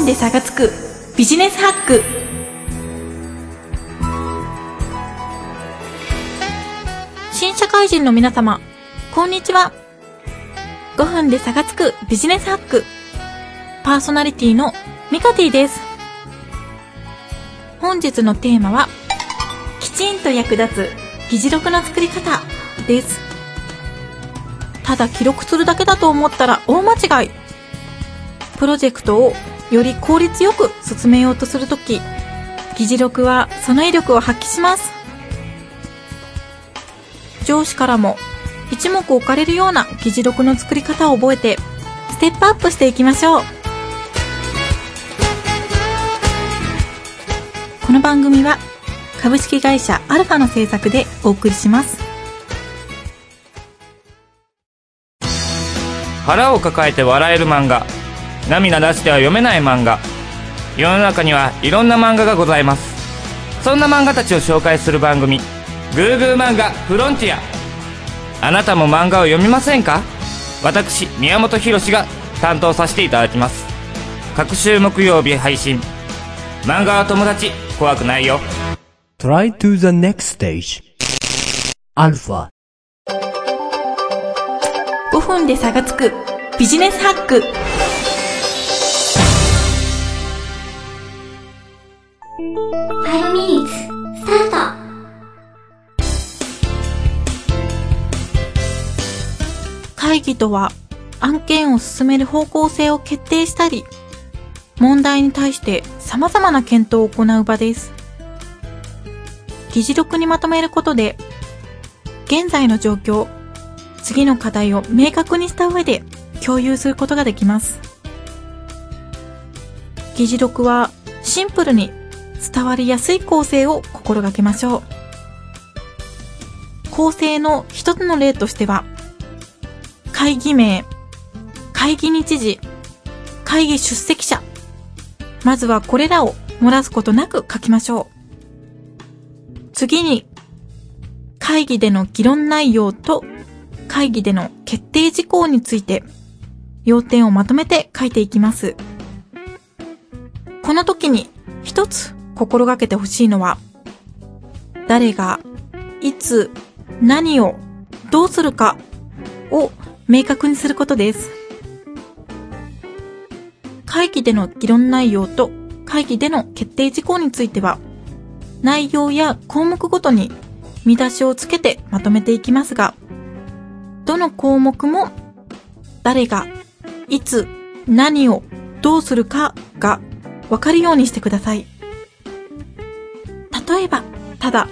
分で差がつくビジネスハック新社会人の皆様、こんにちは。5分で差がつくビジネスハック。パーソナリティのミカティです。本日のテーマは、きちんと役立つ議事録の作り方です。ただ記録するだけだと思ったら大間違い。プロジェクトをより効率よく進めようとするとき、議事録はその威力を発揮します。上司からも一目置かれるような議事録の作り方を覚えて、ステップアップしていきましょう。この番組は株式会社アルファの制作でお送りします。腹を抱えて笑える漫画涙出しては読めない漫画。世の中にはいろんな漫画がございます。そんな漫画たちを紹介する番組「グーグー漫画フロンティア」あなたも漫画を読みませんか？私宮本浩が担当させていただきます。各週木曜日配信。漫画は友達怖くないよ。Try to the next stage. アルファ5分で差がつく。ビジネスハック5 minutes スタート会議とは案件を進める方向性を決定したり、問題に対して様々な検討を行う場です。議事録にまとめることで、現在の状況、次の課題を明確にした上で共有することができます。議事録はシンプルに伝わりやすい構成を心がけましょう。構成の一つの例としては、会議名、会議日時、会議出席者。まずはこれらを漏らすことなく書きましょう。次に、会議での議論内容と会議での決定事項について要点をまとめて書いていきます。この時に一つ心がけてほしいのは、誰が、いつ、何を、どうするかを明確にすることです。会議での議論内容と会議での決定事項については、内容や項目ごとに見出しをつけてまとめていきますが、どの項目も誰が、いつ、何を、どうするかがわかるようにしてください。例えば、ただ、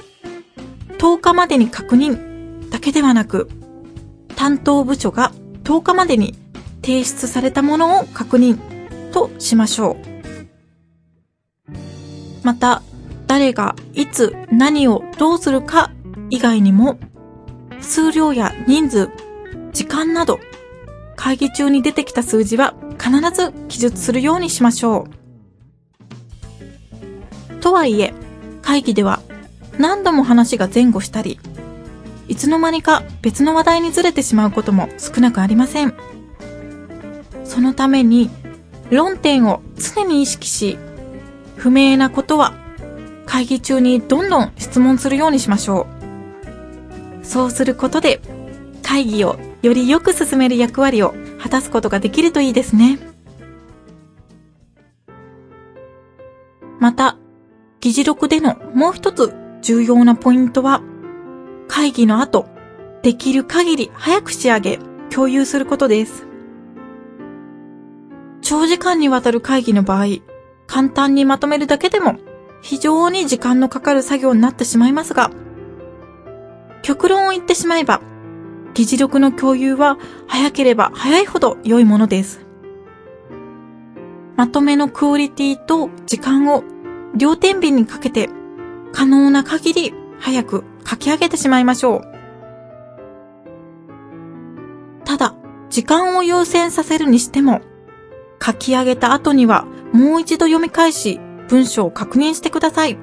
10日までに確認だけではなく、担当部署が10日までに提出されたものを確認としましょう。また、誰がいつ何をどうするか以外にも、数量や人数、時間など、会議中に出てきた数字は必ず記述するようにしましょう。とはいえ、会議では何度も話が前後したり、いつの間にか別の話題にずれてしまうことも少なくありません。そのために論点を常に意識し、不明なことは会議中にどんどん質問するようにしましょう。そうすることで会議をよりよく進める役割を果たすことができるといいですね。また、議事録でのもう一つ重要なポイントは、会議の後、できる限り早く仕上げ、共有することです。長時間にわたる会議の場合、簡単にまとめるだけでも非常に時間のかかる作業になってしまいますが、極論を言ってしまえば、議事録の共有は早ければ早いほど良いものです。まとめのクオリティと時間を両天秤にかけて可能な限り早く書き上げてしまいましょう。ただ、時間を優先させるにしても、書き上げた後にはもう一度読み返し、文章を確認してください。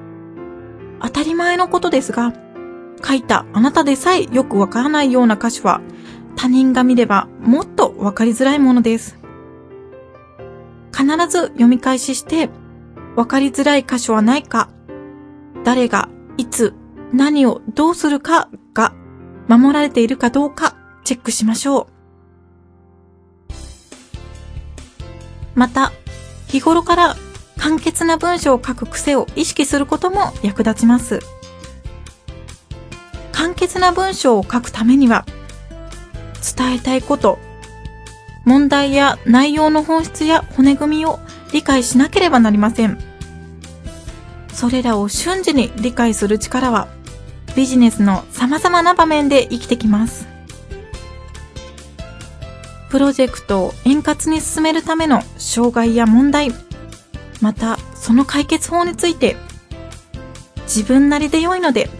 当たり前のことですが、書いたあなたでさえよくわからないような歌詞は、他人が見ればもっとわかりづらいものです。必ず読み返しして、わかりづらい箇所はないか、誰が、いつ、何をどうするかが守られているかどうかチェックしましょう。また、日頃から簡潔な文章を書く癖を意識することも役立ちます。簡潔な文章を書くためには、伝えたいこと、問題や内容の本質や骨組みを理解しなければなりません。それらを瞬時に理解する力は、ビジネスの様々な場面で生きてきます。プロジェクトを円滑に進めるための障害や問題、またその解決法について、自分なりで良いので、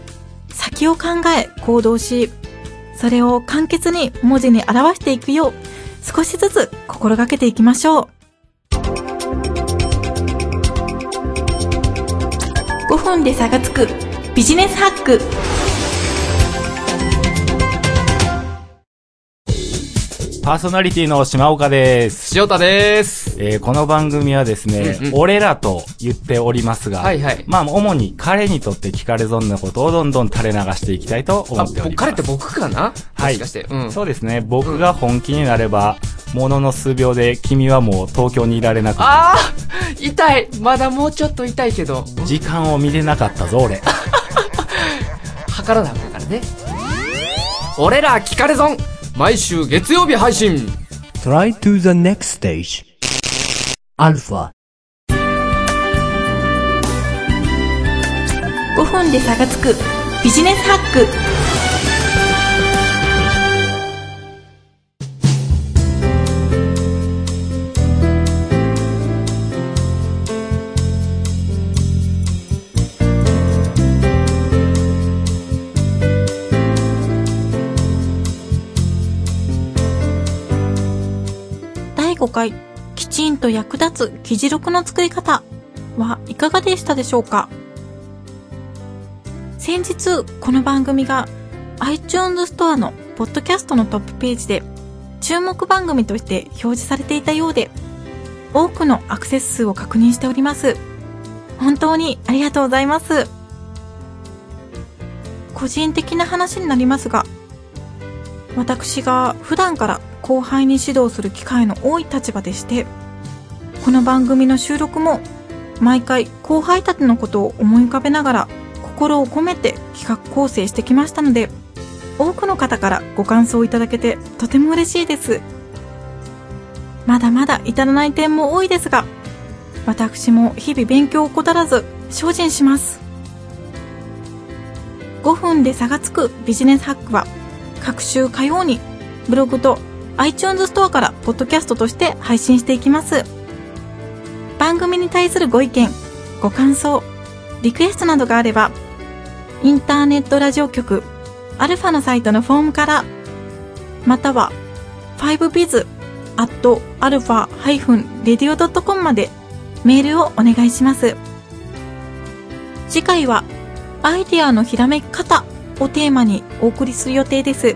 先を考え行動し、それを簡潔に文字に表していくよう、少しずつ心がけていきましょう。5分で差がつくビジネスハック。パーソナリティの島岡です。塩田です。えーこの番組はですね、うんうん俺らと言っておりますが、はいはいまあ、主に彼にとって聞かれ損なことをどんどん垂れ流していきたいと思あ、っております。彼って僕かな？はいもしかして。うん。そうですね。僕が本気になれば、ものの数秒で君はもう東京にいられなくあー痛いまだもうちょっと痛いけど、時間を見れなかったぞ、俺。測らなあかんからね。俺ら聞かれ損毎週月曜日配信 Try to the next stage. Alpha. 5分で差がつくビジネスハック。第5回、きちんと役立つ議事録の作り方はいかがでしたでしょうか？先日この番組が iTunes ストアのポッドキャストのトップページで注目番組として表示されていたようで多くのアクセス数を確認しております。本当にありがとうございます。個人的な話になりますが私が普段から後輩に指導する機会の多い立場でしてこの番組の収録も毎回後輩たちのことを思い浮かべながら心を込めて企画構成してきましたので多くの方からご感想をいただけてとても嬉しいです。まだまだ至らない点も多いですが私も日々勉強を怠らず精進します。5分で差がつくビジネスハックは各週火曜にブログと iTunes ストアからポッドキャストとして配信していきます。番組に対するご意見ご感想リクエストなどがあればインターネットラジオ局アルファのサイトのフォームからまたは 5biz.alpha-radio.com までメールをお願いします。次回はアイディアのひらめき方をテーマにお送りする予定です。